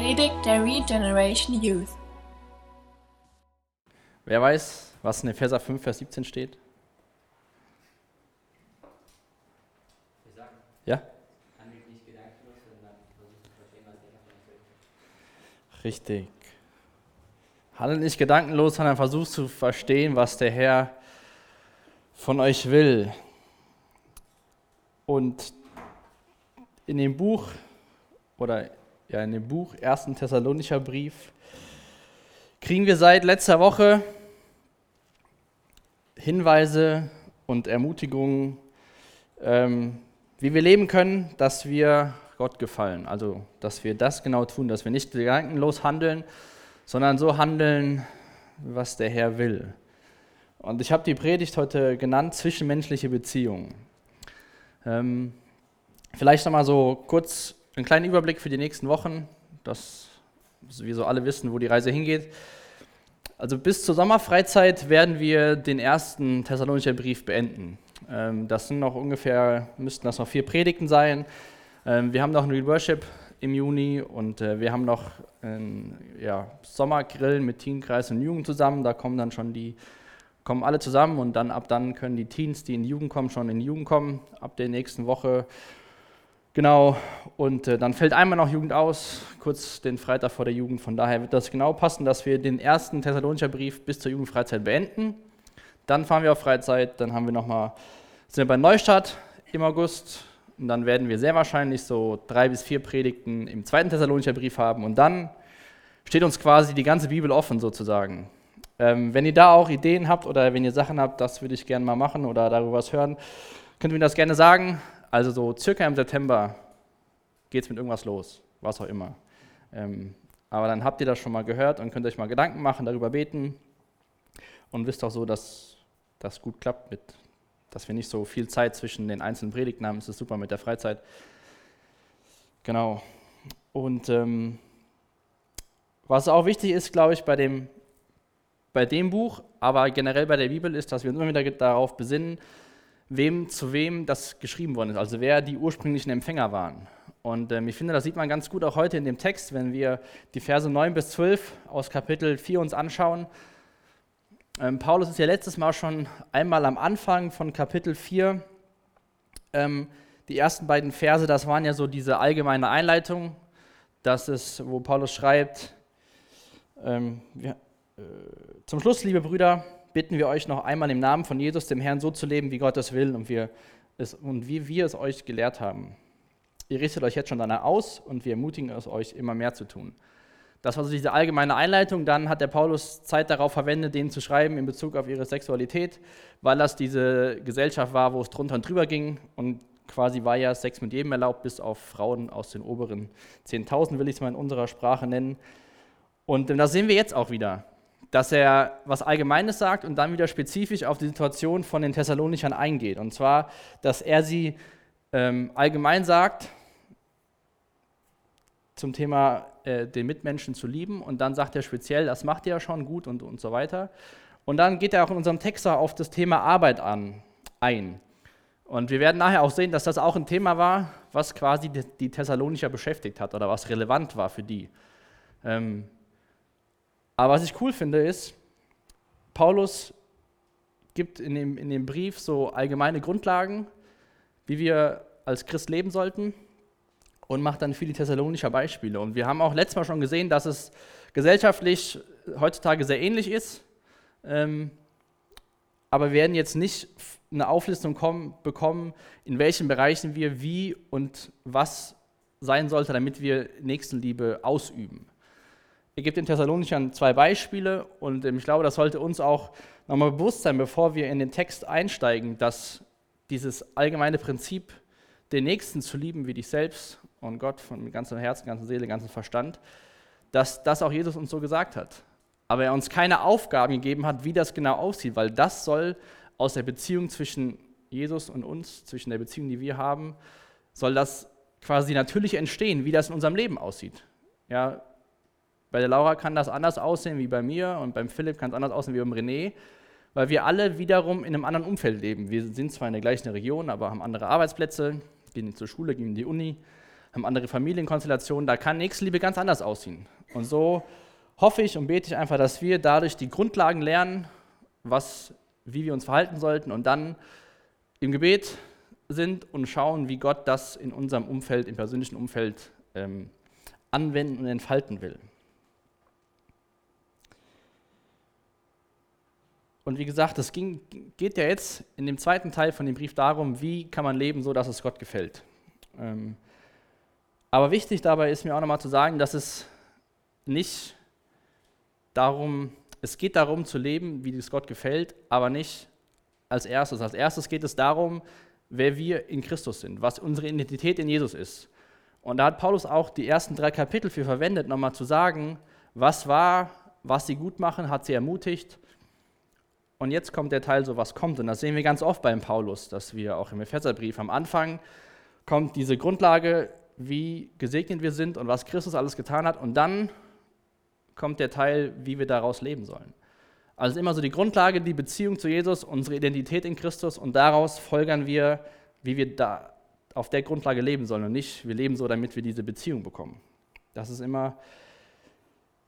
Predigt der Regeneration Youth. Wer weiß, was in Epheser 5, Vers 17 steht? Ja? Richtig. Handelt nicht gedankenlos, sondern versucht zu verstehen, was der Herr von euch will. Und in dem Buch oder ja in dem Buch 1. Thessalonicher Brief kriegen wir seit letzter Woche Hinweise und Ermutigungen, ähm, wie wir leben können, dass wir Gott gefallen. Also, dass wir das genau tun, dass wir nicht gedankenlos handeln, sondern so handeln, was der Herr will. Und ich habe die Predigt heute genannt, zwischenmenschliche Beziehungen. Ähm, vielleicht nochmal so kurz einen kleinen Überblick für die nächsten Wochen, dass wir so alle wissen, wo die Reise hingeht. Also bis zur Sommerfreizeit werden wir den ersten Thessalonischer Brief beenden. Ähm, das sind noch ungefähr, müssten das noch vier Predigten sein. Ähm, wir haben noch einen Worship im Juni und äh, wir haben noch einen ja, Sommergrill mit Teenkreis und Jugend zusammen. Da kommen dann schon die, kommen alle zusammen und dann ab dann können die Teens, die in die Jugend kommen, schon in die Jugend kommen. Ab der nächsten Woche Genau, und äh, dann fällt einmal noch Jugend aus, kurz den Freitag vor der Jugend. Von daher wird das genau passen, dass wir den ersten Thessalonischer Brief bis zur Jugendfreizeit beenden. Dann fahren wir auf Freizeit, dann haben wir noch mal, sind wir bei Neustadt im August. Und dann werden wir sehr wahrscheinlich so drei bis vier Predigten im zweiten Thessalonischer Brief haben. Und dann steht uns quasi die ganze Bibel offen sozusagen. Ähm, wenn ihr da auch Ideen habt oder wenn ihr Sachen habt, das würde ich gerne mal machen oder darüber was hören, könnt ihr mir das gerne sagen. Also so circa im September geht es mit irgendwas los, was auch immer. Ähm, aber dann habt ihr das schon mal gehört und könnt euch mal Gedanken machen, darüber beten und wisst auch so, dass das gut klappt, mit, dass wir nicht so viel Zeit zwischen den einzelnen Predigten haben. Es ist super mit der Freizeit. Genau. Und ähm, was auch wichtig ist, glaube ich, bei dem, bei dem Buch, aber generell bei der Bibel ist, dass wir uns immer wieder darauf besinnen, wem zu wem das geschrieben worden ist, also wer die ursprünglichen Empfänger waren. Und ähm, ich finde, das sieht man ganz gut auch heute in dem Text, wenn wir die Verse 9 bis 12 aus Kapitel 4 uns anschauen. Ähm, Paulus ist ja letztes Mal schon einmal am Anfang von Kapitel 4. Ähm, die ersten beiden Verse, das waren ja so diese allgemeine Einleitung, das ist, wo Paulus schreibt, ähm, wir, äh, zum Schluss, liebe Brüder, bitten wir euch noch einmal im Namen von Jesus, dem Herrn, so zu leben, wie Gott es will und, wir es, und wie wir es euch gelehrt haben. Ihr richtet euch jetzt schon danach aus und wir ermutigen es euch, immer mehr zu tun. Das war so diese allgemeine Einleitung. Dann hat der Paulus Zeit darauf verwendet, denen zu schreiben in Bezug auf ihre Sexualität, weil das diese Gesellschaft war, wo es drunter und drüber ging. Und quasi war ja Sex mit jedem erlaubt, bis auf Frauen aus den oberen 10.000, will ich es mal in unserer Sprache nennen. Und das sehen wir jetzt auch wieder dass er was Allgemeines sagt und dann wieder spezifisch auf die Situation von den Thessalonichern eingeht. Und zwar, dass er sie ähm, allgemein sagt zum Thema äh, den Mitmenschen zu lieben und dann sagt er speziell, das macht ihr ja schon gut und, und so weiter. Und dann geht er auch in unserem Text auf das Thema Arbeit an, ein. Und wir werden nachher auch sehen, dass das auch ein Thema war, was quasi die Thessalonicher beschäftigt hat oder was relevant war für die. Ähm, aber was ich cool finde, ist, Paulus gibt in dem, in dem Brief so allgemeine Grundlagen, wie wir als Christ leben sollten und macht dann viele thessalonischer Beispiele. Und wir haben auch letztes Mal schon gesehen, dass es gesellschaftlich heutzutage sehr ähnlich ist. Ähm, aber wir werden jetzt nicht eine Auflistung kommen, bekommen, in welchen Bereichen wir wie und was sein sollte, damit wir Nächstenliebe ausüben. Er gibt den Thessalonichern zwei Beispiele und ähm, ich glaube, das sollte uns auch nochmal bewusst sein, bevor wir in den Text einsteigen, dass dieses allgemeine Prinzip, den Nächsten zu lieben wie dich selbst und Gott von ganzem Herzen, ganzer Seele, ganzem Verstand, dass das auch Jesus uns so gesagt hat. Aber er uns keine Aufgaben gegeben hat, wie das genau aussieht, weil das soll aus der Beziehung zwischen Jesus und uns, zwischen der Beziehung, die wir haben, soll das quasi natürlich entstehen, wie das in unserem Leben aussieht. Ja, bei der Laura kann das anders aussehen wie bei mir und beim Philipp kann es anders aussehen wie beim René, weil wir alle wiederum in einem anderen Umfeld leben. Wir sind zwar in der gleichen Region, aber haben andere Arbeitsplätze, gehen zur Schule, gehen in die Uni, haben andere Familienkonstellationen, da kann Nächstenliebe ganz anders aussehen. Und so hoffe ich und bete ich einfach, dass wir dadurch die Grundlagen lernen, was, wie wir uns verhalten sollten und dann im Gebet sind und schauen, wie Gott das in unserem Umfeld, im persönlichen Umfeld ähm, anwenden und entfalten will. Und wie gesagt, es ging, geht ja jetzt in dem zweiten Teil von dem Brief darum, wie kann man leben, so dass es Gott gefällt. Ähm, aber wichtig dabei ist mir auch nochmal zu sagen, dass es nicht darum, es geht darum zu leben, wie es Gott gefällt, aber nicht als erstes. Als erstes geht es darum, wer wir in Christus sind, was unsere Identität in Jesus ist. Und da hat Paulus auch die ersten drei Kapitel für verwendet, nochmal zu sagen, was war, was sie gut machen, hat sie ermutigt. Und jetzt kommt der Teil, so was kommt. Und das sehen wir ganz oft beim Paulus, dass wir auch im Epheserbrief am Anfang kommt diese Grundlage, wie gesegnet wir sind und was Christus alles getan hat. Und dann kommt der Teil, wie wir daraus leben sollen. Also immer so die Grundlage, die Beziehung zu Jesus, unsere Identität in Christus und daraus folgern wir, wie wir da auf der Grundlage leben sollen und nicht, wir leben so, damit wir diese Beziehung bekommen. Das ist immer,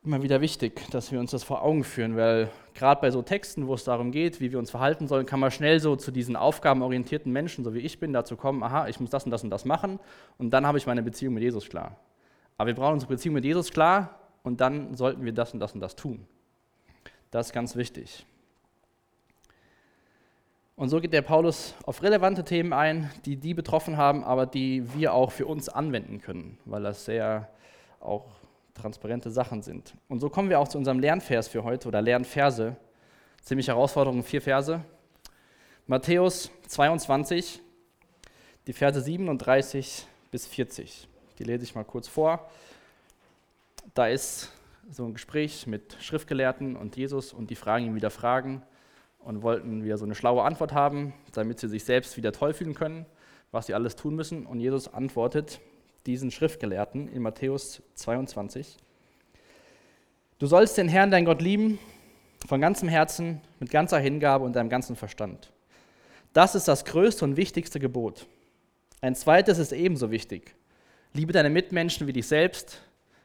immer wieder wichtig, dass wir uns das vor Augen führen, weil gerade bei so Texten, wo es darum geht, wie wir uns verhalten sollen, kann man schnell so zu diesen aufgabenorientierten Menschen, so wie ich bin, dazu kommen, aha, ich muss das und das und das machen und dann habe ich meine Beziehung mit Jesus klar. Aber wir brauchen unsere Beziehung mit Jesus klar und dann sollten wir das und das und das tun. Das ist ganz wichtig. Und so geht der Paulus auf relevante Themen ein, die die betroffen haben, aber die wir auch für uns anwenden können, weil das sehr auch transparente Sachen sind. Und so kommen wir auch zu unserem Lernvers für heute oder Lernverse. Ziemlich Herausforderung, vier Verse. Matthäus 22, die Verse 37 bis 40. Die lese ich mal kurz vor. Da ist so ein Gespräch mit Schriftgelehrten und Jesus und die fragen ihn wieder Fragen und wollten wieder so eine schlaue Antwort haben, damit sie sich selbst wieder toll fühlen können, was sie alles tun müssen. Und Jesus antwortet diesen Schriftgelehrten in Matthäus 22, Du sollst den Herrn, dein Gott, lieben, von ganzem Herzen, mit ganzer Hingabe und deinem ganzen Verstand. Das ist das größte und wichtigste Gebot. Ein zweites ist ebenso wichtig. Liebe deine Mitmenschen wie dich selbst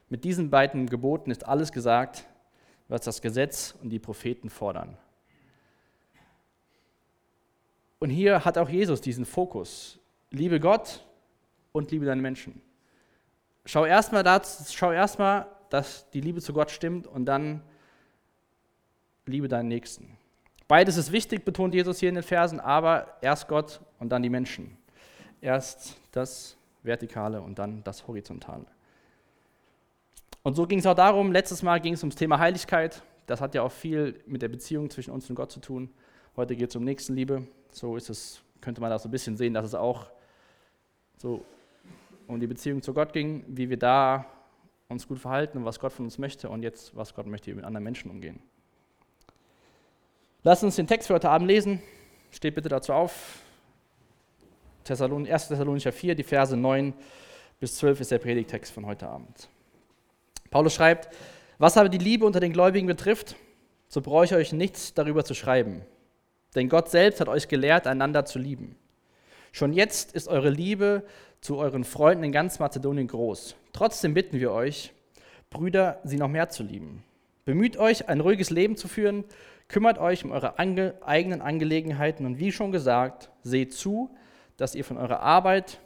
mit diesen beiden Geboten ist alles gesagt, was das Gesetz und die Propheten fordern. Und hier hat auch Jesus diesen Fokus. Liebe Gott und liebe deine Menschen. Schau erstmal, schau dass die Liebe zu Gott stimmt und dann liebe deinen Nächsten. Beides ist wichtig, betont Jesus hier in den Versen, aber erst Gott und dann die Menschen. Erst das Vertikale und dann das Horizontale. Und so ging es auch darum, letztes Mal ging es ums Thema Heiligkeit. Das hat ja auch viel mit der Beziehung zwischen uns und Gott zu tun. Heute geht es um Nächstenliebe. So ist es, könnte man das so ein bisschen sehen, dass es auch so um die Beziehung zu Gott ging, wie wir da uns gut verhalten und was Gott von uns möchte und jetzt, was Gott möchte, wie wir mit anderen Menschen umgehen. Lass uns den Text für heute Abend lesen. Steht bitte dazu auf. 1. Thessalonicher 4, die Verse 9 bis 12 ist der Predigtext von heute Abend. Paulus schreibt, was aber die Liebe unter den Gläubigen betrifft, so brauche ich euch nichts darüber zu schreiben. Denn Gott selbst hat euch gelehrt, einander zu lieben. Schon jetzt ist eure Liebe zu euren Freunden in ganz Mazedonien groß. Trotzdem bitten wir euch, Brüder, sie noch mehr zu lieben. Bemüht euch, ein ruhiges Leben zu führen, kümmert euch um eure ange eigenen Angelegenheiten und wie schon gesagt, seht zu, dass ihr von eurer Arbeit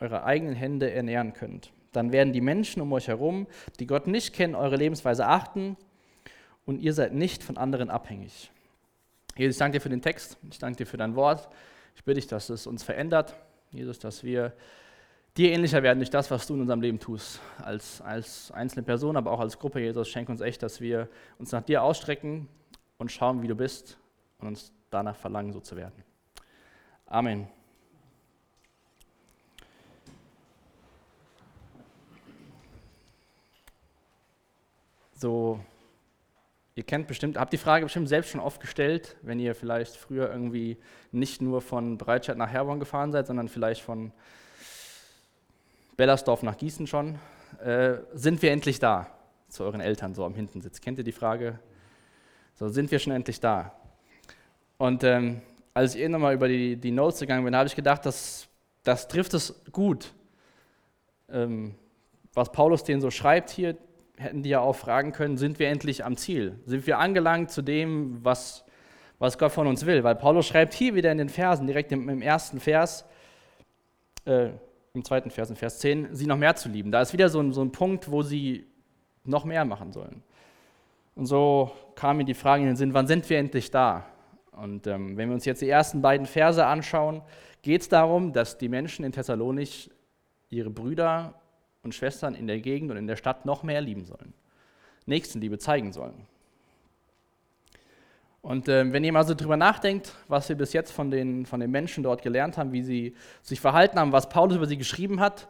eure eigenen Hände ernähren könnt dann werden die Menschen um euch herum, die Gott nicht kennen, eure Lebensweise achten und ihr seid nicht von anderen abhängig. Jesus, ich danke dir für den Text, ich danke dir für dein Wort. Ich bitte dich, dass es uns verändert, Jesus, dass wir dir ähnlicher werden durch das, was du in unserem Leben tust, als, als einzelne Person, aber auch als Gruppe. Jesus, schenk uns echt, dass wir uns nach dir ausstrecken und schauen, wie du bist und uns danach verlangen, so zu werden. Amen. so, ihr kennt bestimmt, habt die Frage bestimmt selbst schon oft gestellt, wenn ihr vielleicht früher irgendwie nicht nur von Breitscheid nach Herborn gefahren seid, sondern vielleicht von Bellersdorf nach Gießen schon. Äh, sind wir endlich da? Zu euren Eltern so am Hintensitz. Kennt ihr die Frage? So, sind wir schon endlich da? Und ähm, als ich eben nochmal über die, die Notes gegangen bin, habe ich gedacht, das, das trifft es gut. ähm, was Paulus denen so schreibt hier, hätten die ja auch fragen können, sind wir endlich am Ziel? Sind wir angelangt zu dem, was, was Gott von uns will? Weil Paulus schreibt hier wieder in den Versen, direkt im, im ersten Vers, äh, im zweiten Vers, in Vers 10, sie noch mehr zu lieben. Da ist wieder so ein, so ein Punkt, wo sie noch mehr machen sollen. Und so kam mir die Frage in den Sinn, wann sind wir endlich da? Und ähm, wenn wir uns jetzt die ersten beiden Verse anschauen, geht es darum, dass die Menschen in Thessalonich ihre Brüder und Schwestern in der Gegend und in der Stadt noch mehr lieben sollen. Nächstenliebe zeigen sollen. Und äh, wenn ihr mal so drüber nachdenkt, was wir bis jetzt von den, von den Menschen dort gelernt haben, wie sie sich verhalten haben, was Paulus über sie geschrieben hat,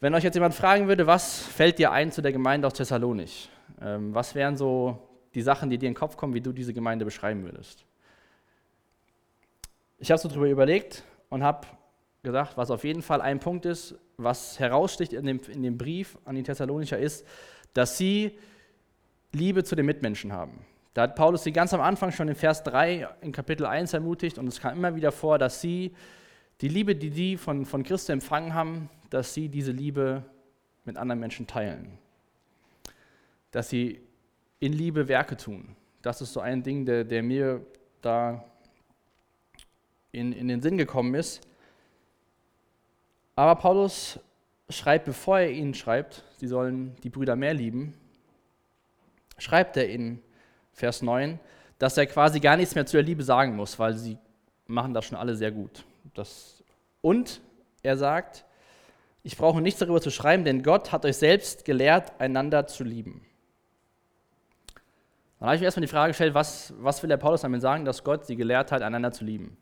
wenn euch jetzt jemand fragen würde, was fällt dir ein zu der Gemeinde aus Thessalonich? Ähm, was wären so die Sachen, die dir in den Kopf kommen, wie du diese Gemeinde beschreiben würdest? Ich habe so drüber überlegt und habe gesagt, was auf jeden Fall ein Punkt ist, was heraussticht in dem, in dem Brief an die Thessalonicher ist, dass sie Liebe zu den Mitmenschen haben. Da hat Paulus sie ganz am Anfang schon in Vers 3 in Kapitel 1 ermutigt und es kam immer wieder vor, dass sie die Liebe, die die von, von Christus empfangen haben, dass sie diese Liebe mit anderen Menschen teilen. Dass sie in Liebe Werke tun. Das ist so ein Ding, der, der mir da in, in den Sinn gekommen ist. Aber Paulus schreibt, bevor er ihnen schreibt, sie sollen die Brüder mehr lieben, schreibt er in Vers 9, dass er quasi gar nichts mehr zu der Liebe sagen muss, weil sie machen das schon alle sehr gut. Das, und er sagt, ich brauche nichts darüber zu schreiben, denn Gott hat euch selbst gelehrt, einander zu lieben. Dann habe ich mir erstmal die Frage gestellt, was, was will der Paulus damit sagen, dass Gott sie gelehrt hat, einander zu lieben?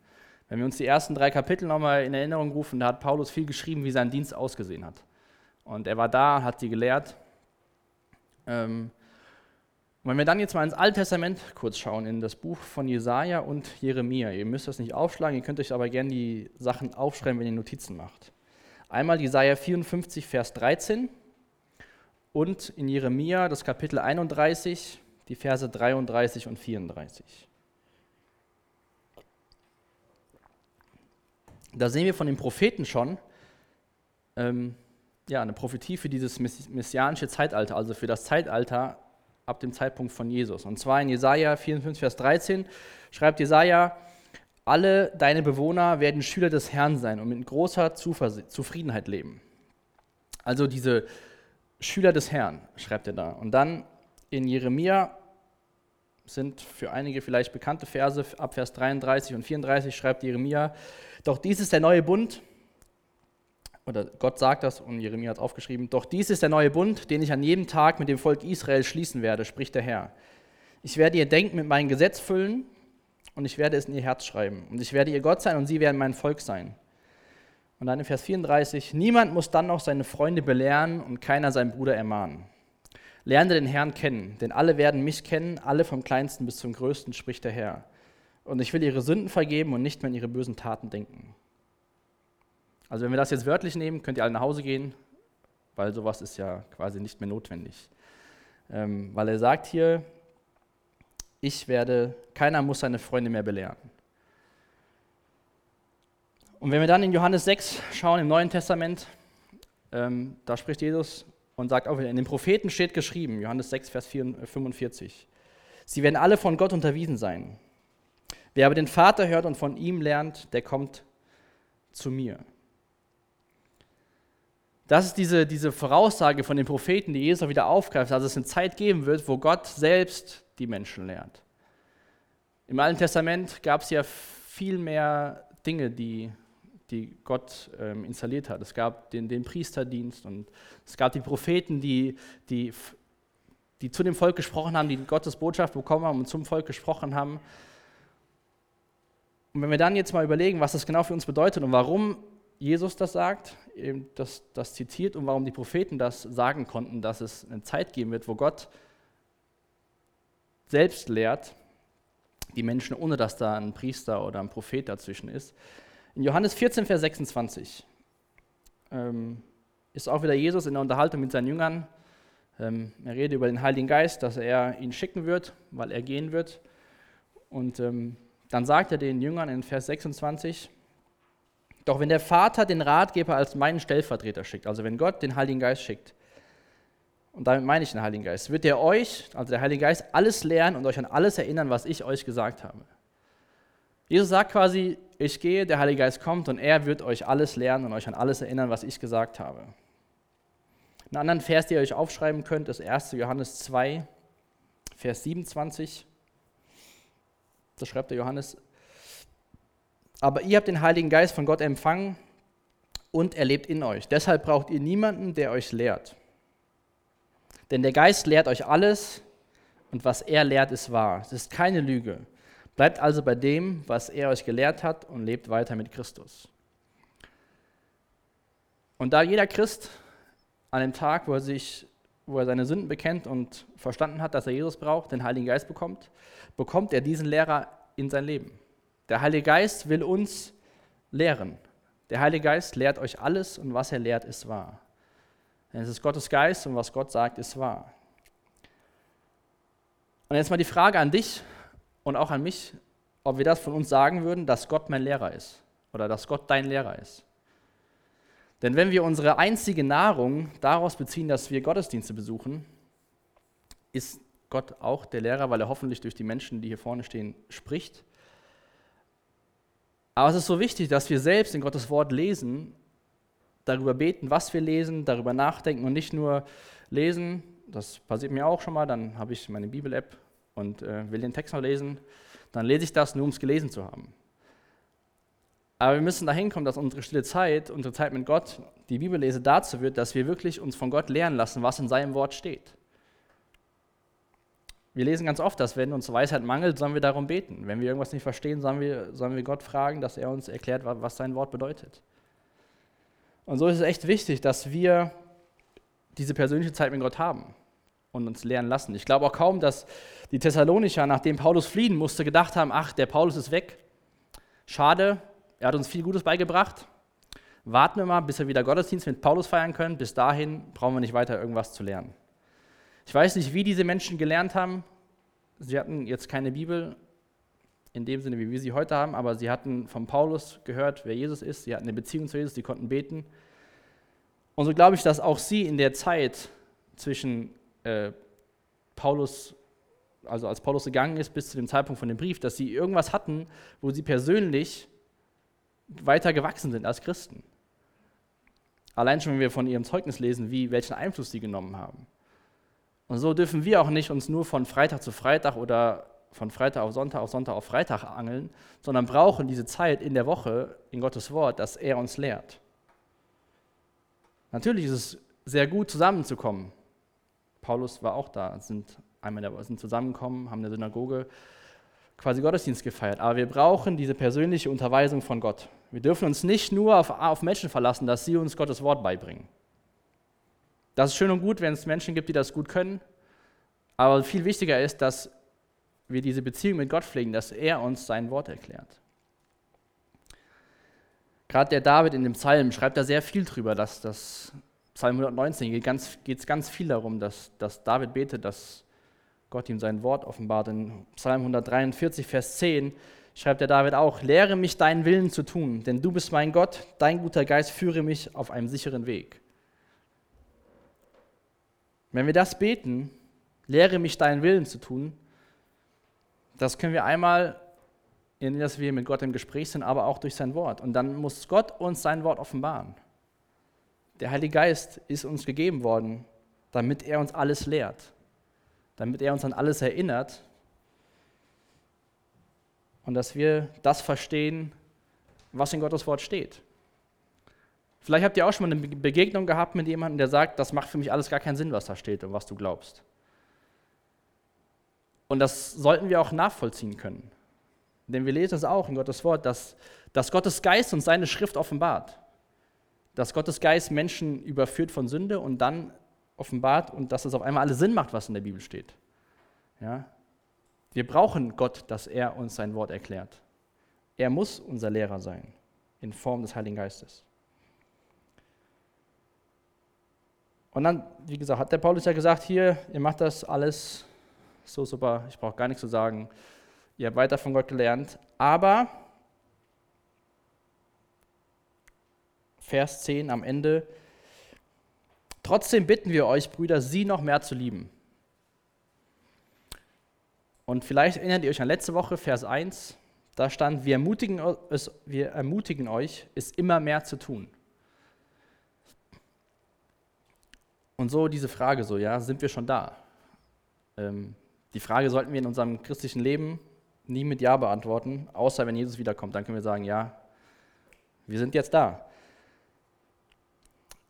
Wenn wir uns die ersten drei Kapitel nochmal in Erinnerung rufen, da hat Paulus viel geschrieben, wie sein Dienst ausgesehen hat. Und er war da, hat sie gelehrt. Ähm, und wenn wir dann jetzt mal ins Alte Testament kurz schauen, in das Buch von Jesaja und Jeremia, ihr müsst das nicht aufschlagen, ihr könnt euch aber gerne die Sachen aufschreiben, wenn ihr Notizen macht. Einmal Jesaja 54, Vers 13 und in Jeremia das Kapitel 31, die Verse 33 und 34. Da sehen wir von den Propheten schon ähm, ja, eine Prophetie für dieses messianische Zeitalter, also für das Zeitalter ab dem Zeitpunkt von Jesus. Und zwar in Jesaja 54, Vers 13 schreibt Jesaja: Alle deine Bewohner werden Schüler des Herrn sein und mit großer Zufriedenheit leben. Also diese Schüler des Herrn, schreibt er da. Und dann in Jeremia sind für einige vielleicht bekannte Verse, ab Vers 33 und 34 schreibt Jeremia, doch dies ist der neue Bund, oder Gott sagt das und Jeremia hat es aufgeschrieben, doch dies ist der neue Bund, den ich an jedem Tag mit dem Volk Israel schließen werde, spricht der Herr. Ich werde ihr Denken mit meinem Gesetz füllen und ich werde es in ihr Herz schreiben. Und ich werde ihr Gott sein und sie werden mein Volk sein. Und dann in Vers 34, niemand muss dann noch seine Freunde belehren und keiner seinen Bruder ermahnen. Lerne den Herrn kennen, denn alle werden mich kennen, alle vom kleinsten bis zum größten, spricht der Herr und ich will ihre Sünden vergeben und nicht mehr an ihre bösen Taten denken. Also wenn wir das jetzt wörtlich nehmen, könnt ihr alle nach Hause gehen, weil sowas ist ja quasi nicht mehr notwendig. Ähm, weil er sagt hier, ich werde, keiner muss seine Freunde mehr belehren. Und wenn wir dann in Johannes 6 schauen, im Neuen Testament, ähm, da spricht Jesus und sagt auch wieder, in den Propheten steht geschrieben, Johannes 6, Vers 45, sie werden alle von Gott unterwiesen sein. Wer aber den Vater hört und von ihm lernt, der kommt zu mir. Das ist diese, diese Voraussage von den Propheten, die Jesus wieder aufgreift, dass es eine Zeit geben wird, wo Gott selbst die Menschen lernt. Im Alten Testament gab es ja viel mehr Dinge, die, die Gott ähm, installiert hat. Es gab den, den, Priesterdienst und es gab die Propheten, die, die, die zu dem Volk gesprochen haben, die Gottes Botschaft bekommen haben und zum Volk gesprochen haben. Und wenn wir dann jetzt mal überlegen, was das genau für uns bedeutet und warum Jesus das sagt, eben das, das zitiert und warum die Propheten das sagen konnten, dass es eine Zeit geben wird, wo Gott selbst lehrt, die Menschen, ohne dass da ein Priester oder ein Prophet dazwischen ist. In Johannes 14, Vers 26 ähm, ist auch wieder Jesus in der Unterhaltung mit seinen Jüngern. Ähm, er redet über den Heiligen Geist, dass er ihn schicken wird, weil er gehen wird. Und ähm, dann sagt er den Jüngern in Vers 26, Doch wenn der Vater den Ratgeber als meinen Stellvertreter schickt, also wenn Gott den Heiligen Geist schickt, und damit meine ich den Heiligen Geist, wird er euch, also der Heilige Geist, alles lernen und euch an alles erinnern, was ich euch gesagt habe. Jesus sagt quasi, ich gehe, der Heilige Geist kommt und er wird euch alles lernen und euch an alles erinnern, was ich gesagt habe. Einen anderen Vers, den ihr euch aufschreiben könnt, ist 1. Johannes 2, Vers 27. Da schreibt der Johannes, aber ihr habt den Heiligen Geist von Gott empfangen und er lebt in euch. Deshalb braucht ihr niemanden, der euch lehrt. Denn der Geist lehrt euch alles und was er lehrt, ist wahr. Es ist keine Lüge. Bleibt also bei dem, was er euch gelehrt hat und lebt weiter mit Christus. Und da jeder Christ an dem Tag, wo er sich wo er seine Sünden bekennt und verstanden hat, dass er Jesus braucht, den Heiligen Geist bekommt, bekommt er diesen Lehrer in sein Leben. Der Heilige Geist will uns lehren. Der Heilige Geist lehrt euch alles und was er lehrt, ist wahr. Denn es ist Gottes Geist und was Gott sagt, ist wahr. Und jetzt mal die Frage an dich und auch an mich, ob wir das von uns sagen würden, dass Gott mein Lehrer ist oder dass Gott dein Lehrer ist. Denn wenn wir unsere einzige Nahrung daraus beziehen, dass wir Gottesdienste besuchen, ist Gott auch der Lehrer, weil er hoffentlich durch die Menschen, die hier vorne stehen, spricht. Aber es ist so wichtig, dass wir selbst in Gottes Wort lesen darüber beten, was wir lesen, darüber nachdenken und nicht nur lesen. Das passiert mir auch schon mal. Dann habe ich meine Bibel-App und äh, will den Text noch lesen. Dann lese ich das nur, um es gelesen zu haben. Aber wir müssen dahin kommen, dass unsere stille Zeit, unsere Zeit mit Gott, die Bibellese dazu wird, dass wir wirklich uns von Gott lernen lassen, was in seinem Wort steht. Wir lesen ganz oft, dass wenn uns Weisheit mangelt, sollen wir darum beten. Wenn wir irgendwas nicht verstehen, sollen wir, sollen wir Gott fragen, dass er uns erklärt, was sein Wort bedeutet. Und so ist es echt wichtig, dass wir diese persönliche Zeit mit Gott haben und uns lernen lassen. Ich glaube auch kaum, dass die Thessalonicher, nachdem Paulus fliehen musste, gedacht haben, ach, der Paulus ist weg. Schade, er hat uns viel Gutes beigebracht. Warten wir mal, bis wir wieder Gottesdienst mit Paulus feiern können. Bis dahin brauchen wir nicht weiter irgendwas zu lernen. Ich weiß nicht, wie diese Menschen gelernt haben. Sie hatten jetzt keine Bibel in dem Sinne, wie wir sie heute haben, aber sie hatten von Paulus gehört, wer Jesus ist, sie hatten eine Beziehung zu Jesus, sie konnten beten. Und so glaube ich, dass auch sie in der Zeit zwischen äh, Paulus, also als Paulus gegangen ist, bis zu dem Zeitpunkt von dem Brief, dass sie irgendwas hatten, wo sie persönlich weiter gewachsen sind als Christen. Allein schon, wenn wir von ihrem Zeugnis lesen, wie, welchen Einfluss sie genommen haben. Und so dürfen wir auch nicht uns nur von Freitag zu Freitag oder von Freitag auf Sonntag auf Sonntag auf Freitag angeln, sondern brauchen diese Zeit in der Woche in Gottes Wort, dass er uns lehrt. Natürlich ist es sehr gut, zusammenzukommen. Paulus war auch da, sind einmal sind zusammengekommen, haben in der Synagoge quasi Gottesdienst gefeiert. Aber wir brauchen diese persönliche Unterweisung von Gott. Wir dürfen uns nicht nur auf, auf Menschen verlassen, dass sie uns Gottes Wort beibringen. Das ist schön und gut, wenn es Menschen gibt, die das gut können. Aber viel wichtiger ist, dass wir diese Beziehung mit Gott pflegen, dass er uns sein Wort erklärt. Gerade der David in dem Psalm schreibt da sehr viel drüber, dass das Psalm 119 geht es ganz, ganz viel darum, dass, dass David betet, dass Gott ihm sein Wort offenbart. In Psalm 143, Vers 10 schreibt der David auch, lehre mich deinen Willen zu tun, denn du bist mein Gott, dein guter Geist führe mich auf einem sicheren Weg. Wenn wir das beten, lehre mich deinen Willen zu tun, das können wir einmal, indem wir mit Gott im Gespräch sind, aber auch durch sein Wort. Und dann muss Gott uns sein Wort offenbaren. Der Heilige Geist ist uns gegeben worden, damit er uns alles lehrt, damit er uns an alles erinnert und dass wir das verstehen, was in Gottes Wort steht. Vielleicht habt ihr auch schon mal eine Begegnung gehabt mit jemandem, der sagt, das macht für mich alles gar keinen Sinn, was da steht und was du glaubst. Und das sollten wir auch nachvollziehen können. Denn wir lesen es auch in Gottes Wort, dass, dass Gottes Geist uns seine Schrift offenbart. Dass Gottes Geist Menschen überführt von Sünde und dann offenbart und dass es auf einmal alles Sinn macht, was in der Bibel steht. Ja? Wir brauchen Gott, dass er uns sein Wort erklärt. Er muss unser Lehrer sein, in Form des Heiligen Geistes. Und dann, wie gesagt, hat der Paulus ja gesagt, hier, ihr macht das alles so super, ich brauche gar nichts zu sagen. Ihr habt weiter von Gott gelernt. Aber Vers 10 am Ende. Trotzdem bitten wir euch, Brüder, sie noch mehr zu lieben. Und vielleicht erinnert ihr euch an letzte Woche, Vers 1, da stand, wir ermutigen, es, wir ermutigen euch, es immer mehr zu tun. Und so diese Frage so, ja, sind wir schon da? Ähm, die Frage sollten wir in unserem christlichen Leben nie mit Ja beantworten, außer wenn Jesus wiederkommt. Dann können wir sagen, ja, wir sind jetzt da.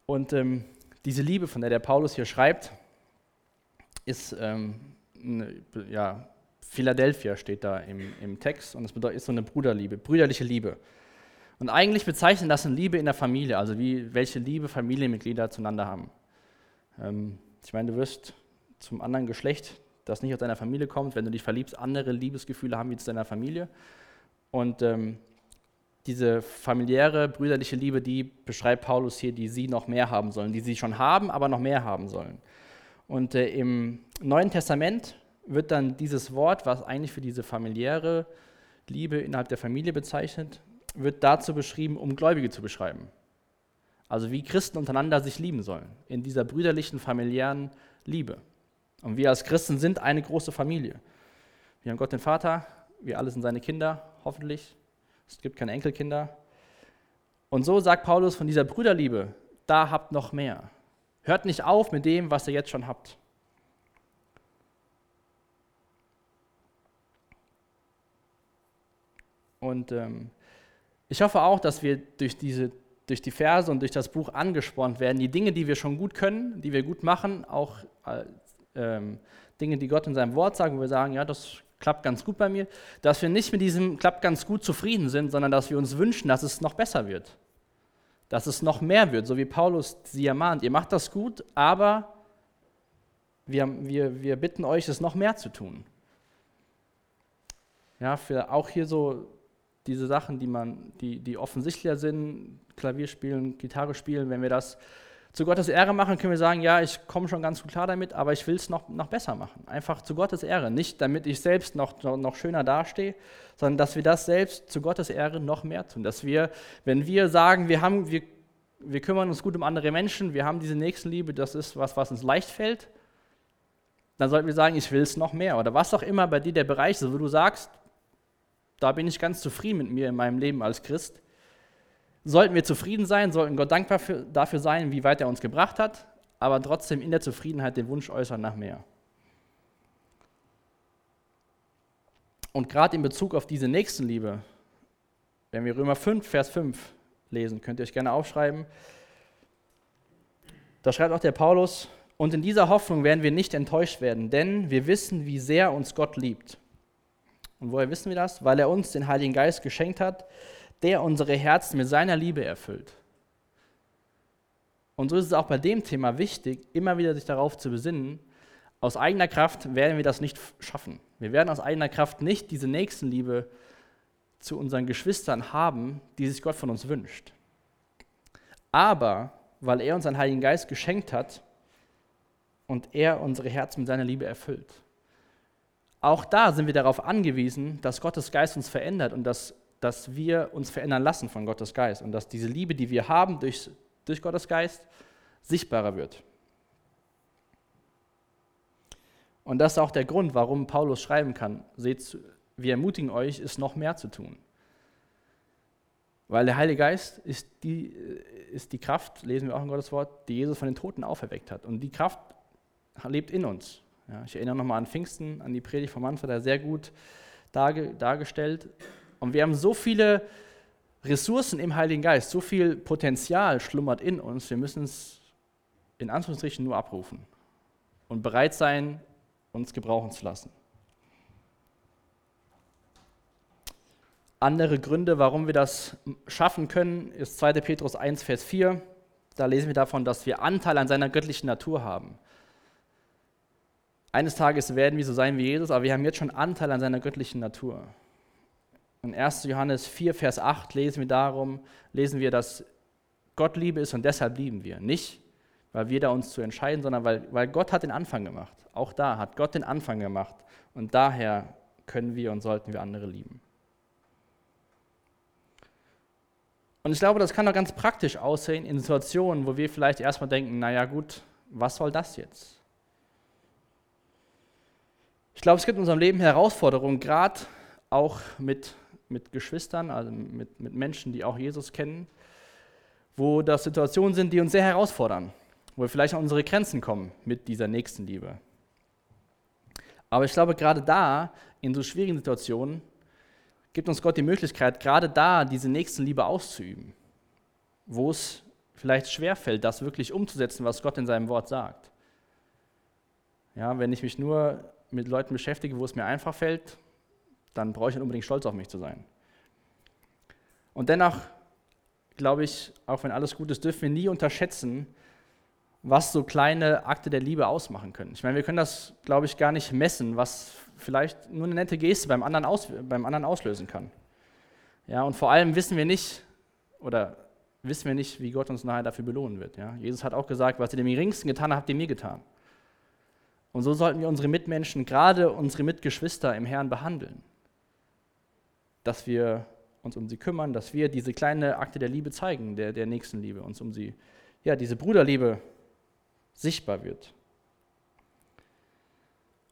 Und ähm, diese Liebe, von der der Paulus hier schreibt, ist, ähm, eine, ja, Philadelphia steht da im, im Text und das ist so eine Bruderliebe, brüderliche Liebe. Und eigentlich bezeichnet das eine Liebe in der Familie, also wie, welche Liebe Familienmitglieder zueinander haben. Ähm, ich meine, du wirst zum anderen Geschlecht, das nicht aus deiner Familie kommt, wenn du dich verliebst, andere Liebesgefühle haben wie zu deiner Familie. Und ähm, diese familiäre, brüderliche Liebe, die beschreibt Paulus hier, die sie noch mehr haben sollen, die sie schon haben, aber noch mehr haben sollen. Und äh, im Neuen Testament wird dann dieses Wort, was eigentlich für diese familiäre Liebe innerhalb der Familie bezeichnet, wird dazu beschrieben, um Gläubige zu beschreiben. Also wie Christen untereinander sich lieben sollen, in dieser brüderlichen, familiären Liebe. Und wir als Christen sind eine große Familie. Wir haben Gott den Vater, wir alle sind seine Kinder, hoffentlich. Es gibt keine Enkelkinder. Und so sagt Paulus von dieser Brüderliebe, da habt noch mehr. Hört nicht auf mit dem, was ihr jetzt schon habt. Und ähm, ich hoffe auch, dass wir durch diese durch die Verse und durch das Buch angespornt werden, die Dinge, die wir schon gut können, die wir gut machen, auch äh, ähm, Dinge, die Gott in seinem Wort sagt, wo wir sagen, ja, das klappt ganz gut bei mir, dass wir nicht mit diesem klappt ganz gut zufrieden sind, sondern dass wir uns wünschen, dass es noch besser wird, dass es noch mehr wird, so wie Paulus sie ermahnt. Ihr macht das gut, aber wir, wir, wir bitten euch, es noch mehr zu tun. Ja, für auch hier so diese Sachen, die, man, die, die offensichtlicher sind, Klavier spielen, Gitarre spielen, wenn wir das zu Gottes Ehre machen, können wir sagen, ja, ich komme schon ganz gut klar damit, aber ich will es noch, noch besser machen. Einfach zu Gottes Ehre. Nicht damit ich selbst noch, noch, schöner dastehe, sondern dass wir das selbst zu Gottes Ehre noch mehr tun. Dass wir, wenn wir sagen, wir, haben, wir, wir kümmern uns gut um andere Menschen, wir haben diese Nächstenliebe, das ist was, was uns leicht fällt, dann sollten wir sagen, ich will es noch mehr. Oder was auch immer bei dir der Bereich ist, wo du sagst, da bin ich ganz zufrieden mit mir in meinem Leben als Christ. Sollten wir zufrieden sein, sollten Gott dankbar für, dafür sein, wie weit er uns gebracht hat, aber trotzdem in der Zufriedenheit den Wunsch äußern nach mehr. Und gerade in Bezug auf diese Nächstenliebe, wenn wir Römer 5, Vers 5 lesen, könnt ihr euch gerne aufschreiben, da schreibt auch der Paulus, und in dieser Hoffnung werden wir nicht enttäuscht werden, denn wir wissen, wie sehr uns Gott liebt. Und woher wissen wir das? Weil er uns den Heiligen Geist geschenkt hat, der unsere Herzen mit seiner Liebe erfüllt. Und so ist es auch bei dem Thema wichtig, immer wieder sich darauf zu besinnen, aus eigener Kraft werden wir das nicht schaffen. Wir werden aus eigener Kraft nicht diese Nächstenliebe zu unseren Geschwistern haben, die sich Gott von uns wünscht. Aber weil er uns einen Heiligen Geist geschenkt hat und er unsere Herzen mit seiner Liebe erfüllt. Auch da sind wir darauf angewiesen, dass Gottes Geist uns verändert und dass, dass wir uns verändern lassen von Gottes Geist und dass diese Liebe, die wir haben durch, durch Gottes Geist, sichtbarer wird. Und das ist auch der Grund, warum Paulus schreiben kann, seht, wir ermutigen euch, es noch mehr zu tun. Weil der Heilige Geist ist die, ist die Kraft, lesen wir auch in Gottes Wort, die Jesus von den Toten auferweckt hat. Und die Kraft lebt in uns. Ja, ich erinnere nochmal an Pfingsten, an die Predigt von Manfred, der sehr gut darge dargestellt. Und wir haben so viele Ressourcen im Heiligen Geist, so viel Potenzial schlummert in uns, wir müssen es in Anführungsstrichen nur abrufen und bereit sein, uns gebrauchen zu lassen. Andere Gründe, warum wir das schaffen können, ist 2. Petrus 1, Vers 4. Da lesen wir davon, dass wir Anteil an seiner göttlichen Natur haben. Eines Tages werden wir so sein wie Jesus, aber wir haben jetzt schon Anteil an seiner göttlichen Natur. In 1. Johannes 4, Vers 8 lesen wir darum, lesen wir, dass Gott Liebe ist und deshalb lieben wir. Nicht, weil wir da uns zu entscheiden, sondern weil, weil Gott hat den Anfang gemacht. Auch da hat Gott den Anfang gemacht. Und daher können wir und sollten wir andere lieben. Und ich glaube, das kann doch ganz praktisch aussehen in Situationen, wo wir vielleicht erstmal denken, naja gut, was soll das jetzt? Ich glaube, es gibt in unserem Leben Herausforderungen, gerade auch mit, mit Geschwistern, also mit, mit Menschen, die auch Jesus kennen, wo das Situationen sind, die uns sehr herausfordern, wo wir vielleicht an unsere Grenzen kommen mit dieser Nächstenliebe. Aber ich glaube, gerade da, in so schwierigen Situationen, gibt uns Gott die Möglichkeit, gerade da diese Nächstenliebe auszuüben, wo es vielleicht schwerfällt, das wirklich umzusetzen, was Gott in seinem Wort sagt. Ja, wenn ich mich nur mit Leuten beschäftige, wo es mir einfach fällt, dann brauche ich nicht unbedingt stolz auf mich zu sein. Und dennoch glaube ich, auch wenn alles gut ist, dürfen wir nie unterschätzen, was so kleine Akte der Liebe ausmachen können. Ich meine, wir können das, glaube ich, gar nicht messen, was vielleicht nur eine nette Geste beim anderen, aus, beim anderen auslösen kann. Ja, und vor allem wissen wir nicht, oder wissen wir nicht, wie Gott uns nachher dafür belohnen wird. Ja? Jesus hat auch gesagt, was ihr dem geringsten getan habt, habt ihr mir getan. Und so sollten wir unsere Mitmenschen, gerade unsere Mitgeschwister im Herrn behandeln. Dass wir uns um sie kümmern, dass wir diese kleine Akte der Liebe zeigen, der, der Nächstenliebe, uns um sie, ja, diese Bruderliebe sichtbar wird.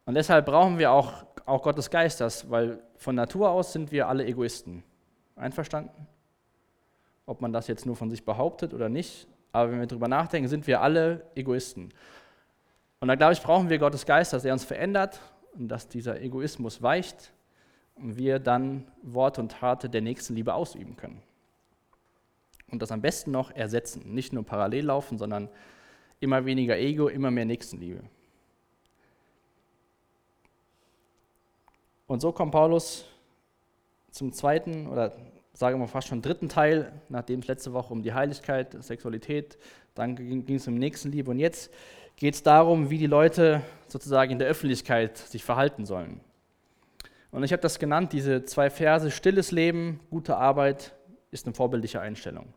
Und deshalb brauchen wir auch, auch Gottes Geisters, weil von Natur aus sind wir alle Egoisten. Einverstanden? Ob man das jetzt nur von sich behauptet oder nicht, aber wenn wir darüber nachdenken, sind wir alle Egoisten. Und da glaube ich, brauchen wir Gottes Geist, dass er uns verändert und dass dieser Egoismus weicht und wir dann Worte und Taten der Nächstenliebe ausüben können. Und das am besten noch ersetzen. Nicht nur parallel laufen, sondern immer weniger Ego, immer mehr Nächstenliebe. Und so kommt Paulus zum zweiten oder sagen wir fast schon dritten Teil, nachdem es letzte Woche um die Heiligkeit, Sexualität, dann ging es um Nächstenliebe und jetzt geht es darum, wie die Leute sozusagen in der Öffentlichkeit sich verhalten sollen. Und ich habe das genannt, diese zwei Verse, stilles Leben, gute Arbeit ist eine vorbildliche Einstellung.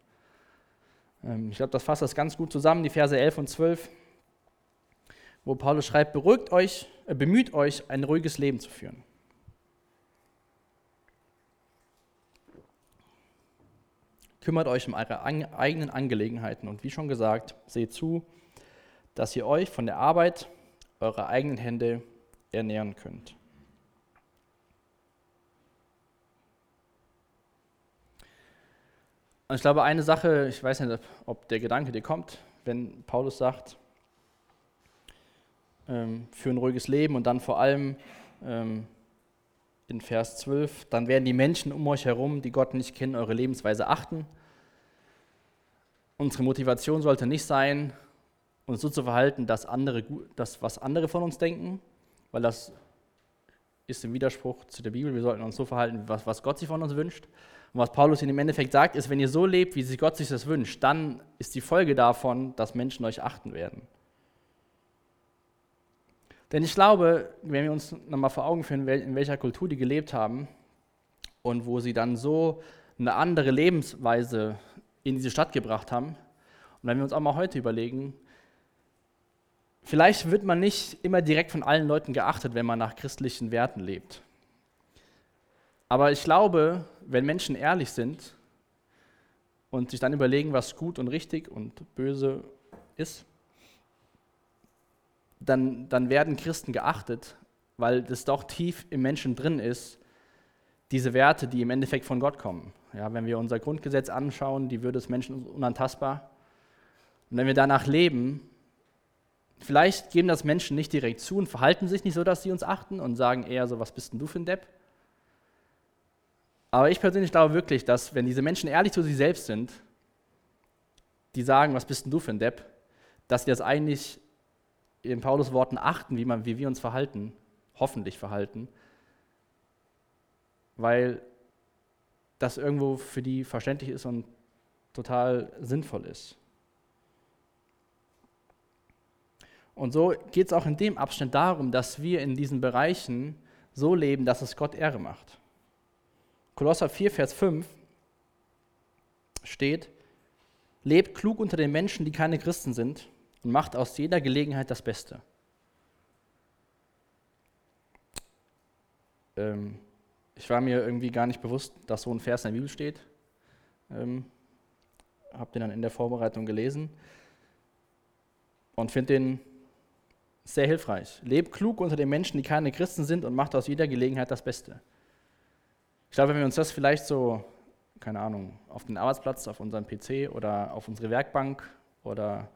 Ähm, ich glaube, das fasst das ganz gut zusammen, die Verse 11 und 12, wo Paulus schreibt, beruhigt euch, äh, bemüht euch, ein ruhiges Leben zu führen. Kümmert euch um eure eigenen Angelegenheiten und wie schon gesagt, seht zu, dass ihr euch von der Arbeit eurer eigenen Hände ernähren könnt. Und ich glaube, eine Sache, ich weiß nicht, ob der Gedanke dir kommt, wenn Paulus sagt, ähm, für ein ruhiges Leben und dann vor allem ähm, in Vers 12, dann werden die Menschen um euch herum, die Gott nicht kennen, eure Lebensweise achten. Unsere Motivation sollte nicht sein, uns so zu verhalten, dass andere, das, was andere von uns denken, weil das ist im Widerspruch zu der Bibel. Wir sollten uns so verhalten, was, was Gott sich von uns wünscht. Und was Paulus in im Endeffekt sagt, ist, wenn ihr so lebt, wie sich Gott sich das wünscht, dann ist die Folge davon, dass Menschen euch achten werden. Denn ich glaube, wenn wir uns nochmal vor Augen führen, in welcher Kultur die gelebt haben und wo sie dann so eine andere Lebensweise in diese Stadt gebracht haben, und wenn wir uns auch mal heute überlegen, vielleicht wird man nicht immer direkt von allen Leuten geachtet, wenn man nach christlichen Werten lebt. Aber ich glaube, wenn Menschen ehrlich sind und sich dann überlegen, was gut und richtig und böse ist, dann, dann werden Christen geachtet, weil das doch tief im Menschen drin ist, diese Werte, die im Endeffekt von Gott kommen. Ja, wenn wir unser Grundgesetz anschauen, die Würde des Menschen unantastbar. Und wenn wir danach leben, vielleicht geben das Menschen nicht direkt zu und verhalten sich nicht so, dass sie uns achten und sagen eher so, was bist denn du für ein Depp? Aber ich persönlich glaube wirklich, dass wenn diese Menschen ehrlich zu sich selbst sind, die sagen, was bist denn du für ein Depp, dass sie das eigentlich in Paulus Worten achten, wie, man, wie wir uns verhalten, hoffentlich verhalten, weil das irgendwo für die verständlich ist und total sinnvoll ist. Und so geht es auch in dem Abschnitt darum, dass wir in diesen Bereichen so leben, dass es Gott Ehre macht. Kolosser 4, Vers 5 steht, lebt klug unter den Menschen, die keine Christen sind und macht aus jeder Gelegenheit das Beste. Ähm, ich war mir irgendwie gar nicht bewusst, dass so ein Vers in der Bibel steht. Ähm, habe den dann in der Vorbereitung gelesen und finde den sehr hilfreich. Leb klug unter den Menschen, die keine Christen sind und macht aus jeder Gelegenheit das Beste. Ich glaube, wenn wir uns das vielleicht so, keine Ahnung, auf den Arbeitsplatz, auf unseren PC oder auf unsere Werkbank oder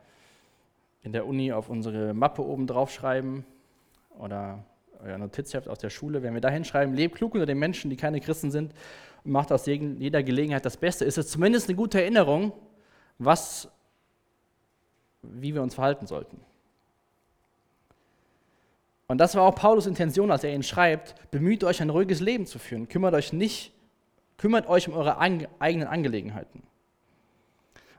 in der Uni auf unsere Mappe oben drauf schreiben oder euer Notizheft aus der Schule, wenn wir da hinschreiben, leb klug unter den Menschen, die keine Christen sind und macht aus jeder Gelegenheit das Beste, ist es zumindest eine gute Erinnerung, was, wie wir uns verhalten sollten. Und das war auch Paulus Intention, als er ihn schreibt, bemüht euch ein ruhiges Leben zu führen, kümmert euch nicht, kümmert euch um eure eigenen Angelegenheiten.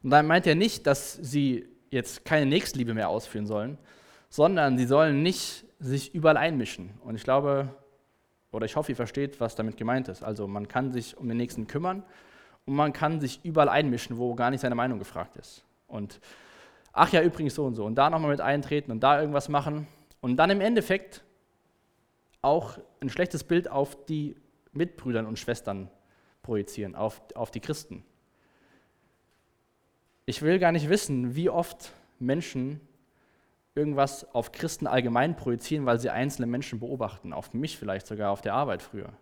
Und dann meint er nicht, dass sie jetzt keine Nächstliebe mehr ausführen sollen, sondern sie sollen nicht sich überall einmischen. Und ich glaube, oder ich hoffe, ihr versteht, was damit gemeint ist. Also man kann sich um den Nächsten kümmern und man kann sich überall einmischen, wo gar nicht seine Meinung gefragt ist. Und ach ja, übrigens so und so. Und da nochmal mit eintreten und da irgendwas machen. Und dann im Endeffekt auch ein schlechtes Bild auf die Mitbrüdern und Schwestern projizieren, auf, auf die Christen. Ich will gar nicht wissen, wie oft Menschen irgendwas auf Christen allgemein projizieren, weil sie einzelne Menschen beobachten, auf mich vielleicht sogar auf der Arbeit früher.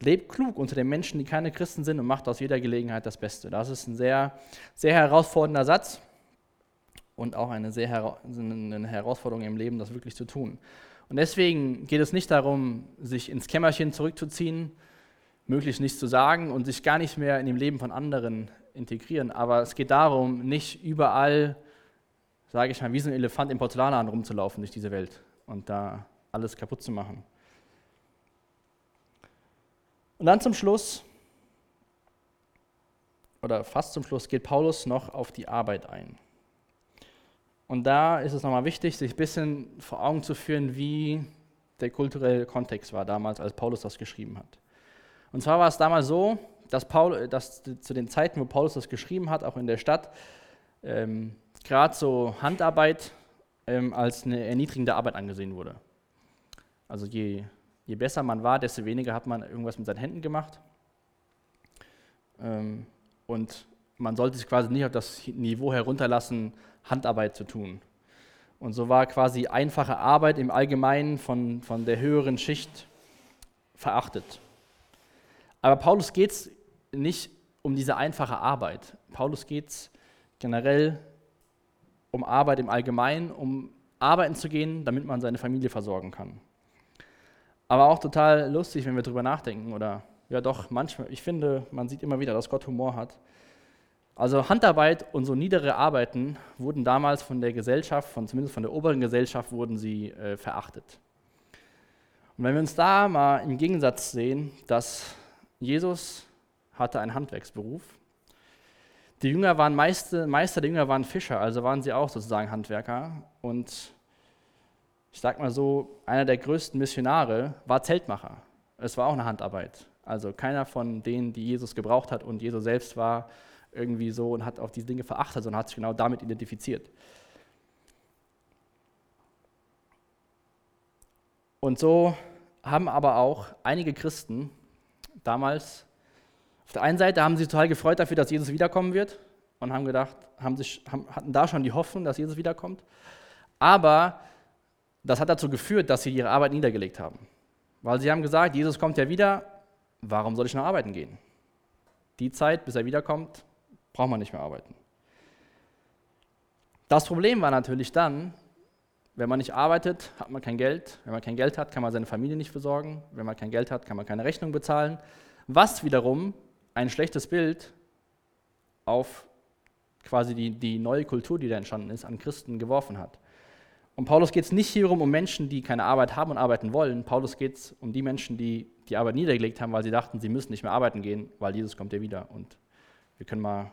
Lebt klug unter den Menschen, die keine Christen sind und macht aus jeder Gelegenheit das Beste. Das ist ein sehr, sehr herausfordernder Satz und auch eine sehr eine Herausforderung im Leben, das wirklich zu tun. Und deswegen geht es nicht darum, sich ins Kämmerchen zurückzuziehen, möglichst nichts zu sagen und sich gar nicht mehr in dem Leben von anderen integrieren. Aber es geht darum, nicht überall, sage ich mal, wie so ein Elefant im Porzellanladen rumzulaufen durch diese Welt und da alles kaputt zu machen. Und dann zum Schluss, oder fast zum Schluss, geht Paulus noch auf die Arbeit ein. Und da ist es nochmal wichtig, sich ein bisschen vor Augen zu führen, wie der kulturelle Kontext war damals, als Paulus das geschrieben hat. Und zwar war es damals so, dass, Paul, dass zu den Zeiten, wo Paulus das geschrieben hat, auch in der Stadt, ähm, gerade so Handarbeit ähm, als eine erniedrigende Arbeit angesehen wurde. Also je, je besser man war, desto weniger hat man irgendwas mit seinen Händen gemacht. Ähm, und man sollte sich quasi nicht auf das Niveau herunterlassen, Handarbeit zu tun. Und so war quasi einfache Arbeit im Allgemeinen von, von der höheren Schicht verachtet. Aber Paulus geht es nicht um diese einfache Arbeit. Paulus geht es generell um Arbeit im Allgemeinen, um arbeiten zu gehen, damit man seine Familie versorgen kann. Aber auch total lustig, wenn wir darüber nachdenken, oder ja doch, manchmal, ich finde, man sieht immer wieder, dass Gott Humor hat. Also Handarbeit und so niedere Arbeiten wurden damals von der Gesellschaft, von, zumindest von der oberen Gesellschaft, wurden sie äh, verachtet. Und wenn wir uns da mal im Gegensatz sehen, dass Jesus hatte einen Handwerksberuf. Die Jünger waren Meister, Meister der Jünger waren Fischer, also waren sie auch sozusagen Handwerker. Und ich sag mal so, einer der größten Missionare war Zeltmacher. Es war auch eine Handarbeit. Also keiner von denen, die Jesus gebraucht hat und Jesus selbst war irgendwie so und hat auch diese Dinge verachtet, sondern hat sich genau damit identifiziert. Und so haben aber auch einige Christen damals auf der einen Seite haben sie sich total gefreut dafür, dass Jesus wiederkommen wird und haben gedacht, haben sich, haben, hatten da schon die Hoffnung, dass Jesus wiederkommt. Aber das hat dazu geführt, dass sie ihre Arbeit niedergelegt haben. Weil sie haben gesagt, Jesus kommt ja wieder, warum soll ich noch arbeiten gehen? Die Zeit, bis er wiederkommt, braucht man nicht mehr arbeiten. Das Problem war natürlich dann, wenn man nicht arbeitet, hat man kein Geld. Wenn man kein Geld hat, kann man seine Familie nicht versorgen. Wenn man kein Geld hat, kann man keine Rechnung bezahlen. Was wiederum ein schlechtes Bild auf quasi die, die neue Kultur, die da entstanden ist, an Christen geworfen hat. Und Paulus geht es nicht hierum um Menschen, die keine Arbeit haben und arbeiten wollen. Paulus geht es um die Menschen, die die Arbeit niedergelegt haben, weil sie dachten, sie müssen nicht mehr arbeiten gehen, weil Jesus kommt ja wieder und wir können mal,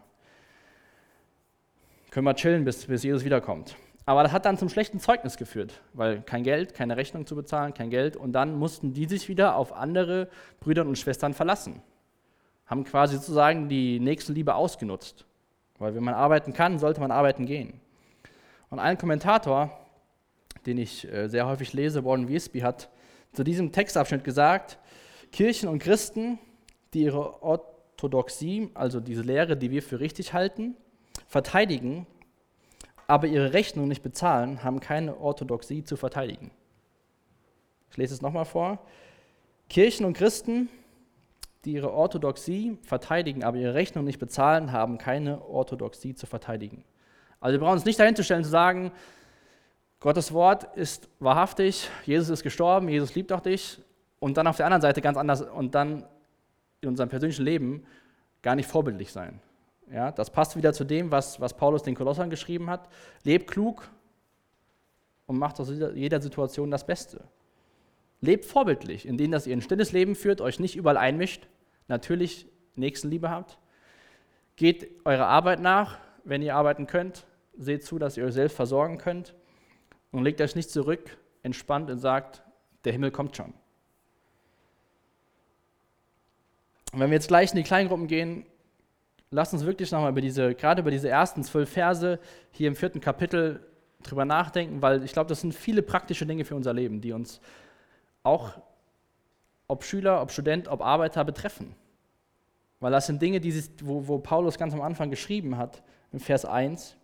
können mal chillen, bis, bis Jesus wiederkommt. Aber das hat dann zum schlechten Zeugnis geführt, weil kein Geld, keine Rechnung zu bezahlen, kein Geld. Und dann mussten die sich wieder auf andere Brüder und Schwestern verlassen haben quasi sozusagen die Nächstenliebe ausgenutzt. Weil wenn man arbeiten kann, sollte man arbeiten gehen. Und ein Kommentator, den ich äh, sehr häufig lese, Warren Wiesby, hat zu diesem Textabschnitt gesagt, Kirchen und Christen, die ihre Orthodoxie, also diese Lehre, die wir für richtig halten, verteidigen, aber ihre Rechnung nicht bezahlen, haben keine Orthodoxie zu verteidigen. Ich lese es nochmal vor. Kirchen und Christen, die ihre Orthodoxie verteidigen, aber ihre Rechnung nicht bezahlen, haben keine Orthodoxie zu verteidigen. Also wir brauchen uns nicht dahin zu stellen zu sagen, Gottes Wort ist wahrhaftig, Jesus ist gestorben, Jesus liebt auch dich und dann auf der anderen Seite ganz anders und dann in unserem persönlichen Leben gar nicht vorbildlich sein. Ja, das passt wieder zu dem, was, was Paulus den Kolossern geschrieben hat. Lebt klug und macht aus jeder Situation das Beste. Lebt vorbildlich, indem dass ihr ein stilles Leben führt, euch nicht überall einmischt, natürlich Nächstenliebe habt. Geht eurer Arbeit nach, wenn ihr arbeiten könnt. Seht zu, dass ihr euch selbst versorgen könnt. Und legt euch nicht zurück, entspannt und sagt, der Himmel kommt schon. Und wenn wir jetzt gleich in die Kleingruppen gehen, lasst uns wirklich nochmal über diese, gerade über diese ersten zwölf Verse hier im vierten Kapitel drüber nachdenken, weil ich glaube, das sind viele praktische Dinge für unser Leben, die uns auch, ob Schüler, ob Student, ob Arbeiter betreffen. Weil das sind Dinge, die, wo, wo Paulus ganz am Anfang geschrieben hat, im Vers 1.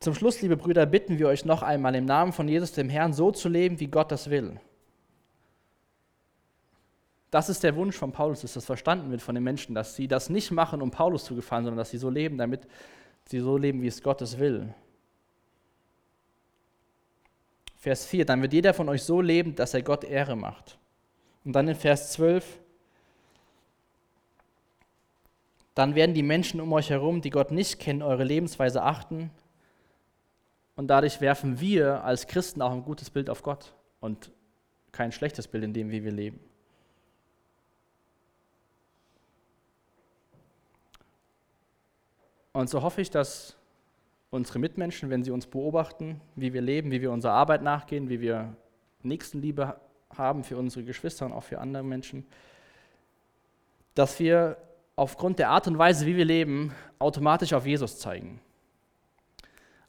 Zum Schluss, liebe Brüder, bitten wir euch noch einmal im Namen von Jesus, dem Herrn, so zu leben, wie Gott das will. Das ist der Wunsch von Paulus, dass das verstanden wird von den Menschen, dass sie das nicht machen, um Paulus zu gefallen, sondern dass sie so leben, damit sie so leben, wie es Gottes will. Vers 4, dann wird jeder von euch so leben, dass er Gott Ehre macht. Und dann in Vers 12, dann werden die Menschen um euch herum, die Gott nicht kennen, eure Lebensweise achten. Und dadurch werfen wir als Christen auch ein gutes Bild auf Gott und kein schlechtes Bild in dem, wie wir leben. Und so hoffe ich, dass unsere Mitmenschen, wenn sie uns beobachten, wie wir leben, wie wir unserer Arbeit nachgehen, wie wir Nächstenliebe haben für unsere Geschwister und auch für andere Menschen, dass wir aufgrund der Art und Weise, wie wir leben, automatisch auf Jesus zeigen.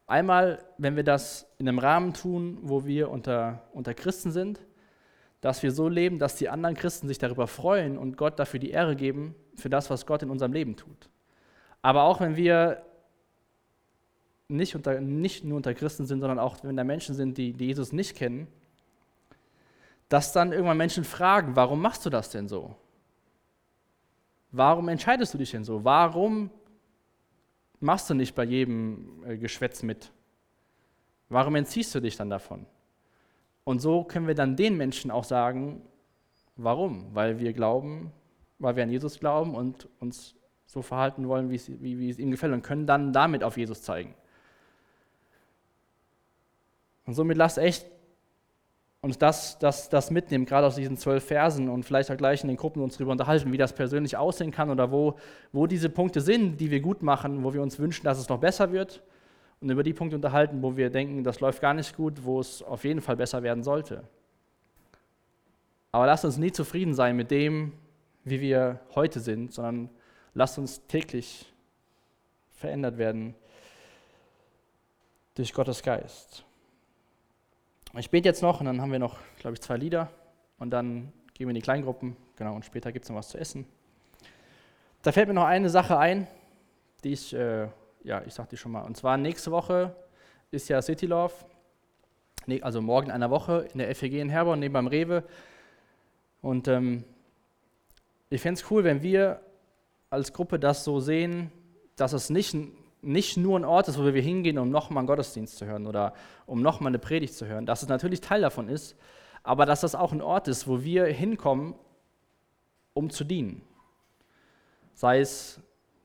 Einmal, wenn wir das in einem Rahmen tun, wo wir unter, unter Christen sind, dass wir so leben, dass die anderen Christen sich darüber freuen und Gott dafür die Ehre geben, für das, was Gott in unserem Leben tut. Aber auch wenn wir nicht, unter, nicht nur unter Christen sind, sondern auch wenn da Menschen sind, die, die Jesus nicht kennen, dass dann irgendwann Menschen fragen, warum machst du das denn so? Warum entscheidest du dich denn so? Warum machst du nicht bei jedem äh, Geschwätz mit? Warum entziehst du dich dann davon? Und so können wir dann den Menschen auch sagen, warum? Weil wir glauben, weil wir an Jesus glauben und uns so verhalten wollen, wie es, wie, wie es ihm gefällt und können dann damit auf Jesus zeigen. Und somit lasst echt uns das, das, das mitnehmen, gerade aus diesen zwölf Versen und vielleicht auch gleich in den Gruppen uns darüber unterhalten, wie das persönlich aussehen kann oder wo, wo diese Punkte sind, die wir gut machen, wo wir uns wünschen, dass es noch besser wird und über die Punkte unterhalten, wo wir denken, das läuft gar nicht gut, wo es auf jeden Fall besser werden sollte. Aber lasst uns nie zufrieden sein mit dem, wie wir heute sind, sondern Lasst uns täglich verändert werden durch Gottes Geist. Ich bete jetzt noch und dann haben wir noch, glaube ich, zwei Lieder und dann gehen wir in die Kleingruppen. Genau, und später gibt es noch was zu essen. Da fällt mir noch eine Sache ein, die ich, äh, ja, ich sagte die schon mal. Und zwar nächste Woche ist ja City Love, also morgen in einer Woche in der FEG in Herborn, neben beim Rewe. Und ähm, ich fände es cool, wenn wir als Gruppe das so sehen, dass es nicht, nicht nur ein Ort ist, wo wir hingehen, um nochmal einen Gottesdienst zu hören oder um nochmal eine Predigt zu hören, dass es natürlich Teil davon ist, aber dass das auch ein Ort ist, wo wir hinkommen, um zu dienen. Sei es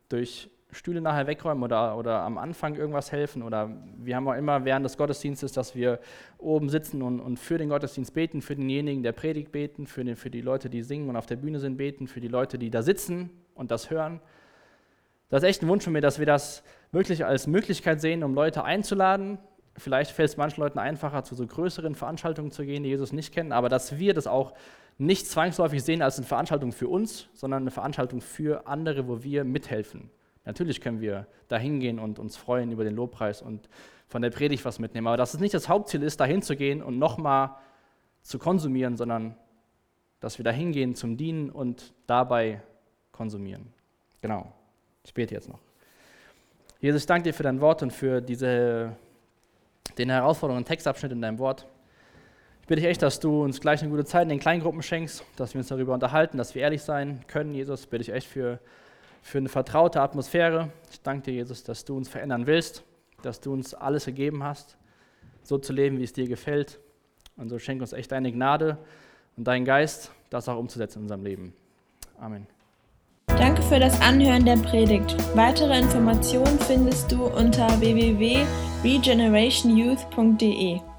durch Stühle nachher wegräumen oder, oder am Anfang irgendwas helfen. Oder wir haben auch immer während des Gottesdienstes, dass wir oben sitzen und, und für den Gottesdienst beten, für denjenigen, der predigt, beten, für, den, für die Leute, die singen und auf der Bühne sind, beten, für die Leute, die da sitzen und das hören. Das ist echt ein Wunsch von mir, dass wir das wirklich als Möglichkeit sehen, um Leute einzuladen. Vielleicht fällt es manchen Leuten einfacher, zu so größeren Veranstaltungen zu gehen, die Jesus nicht kennen, aber dass wir das auch nicht zwangsläufig sehen als eine Veranstaltung für uns, sondern eine Veranstaltung für andere, wo wir mithelfen. Natürlich können wir da hingehen und uns freuen über den Lobpreis und von der Predigt was mitnehmen, aber dass es nicht das Hauptziel ist, da hinzugehen und nochmal zu konsumieren, sondern dass wir da hingehen zum Dienen und dabei konsumieren. Genau. Ich bete jetzt noch. Jesus, ich danke dir für dein Wort und für diese, den herausfordernden Textabschnitt in deinem Wort. Ich bitte dich echt, dass du uns gleich eine gute Zeit in den Kleingruppen schenkst, dass wir uns darüber unterhalten, dass wir ehrlich sein können. Jesus, bitte ich echt für, für eine vertraute Atmosphäre. Ich danke dir, Jesus, dass du uns verändern willst, dass du uns alles gegeben hast, so zu leben, wie es dir gefällt. Und so schenk uns echt deine Gnade und deinen Geist, das auch umzusetzen in unserem Leben. Amen. Danke für das Anhören der Predigt. Weitere Informationen findest du unter www.regenerationyouth.de.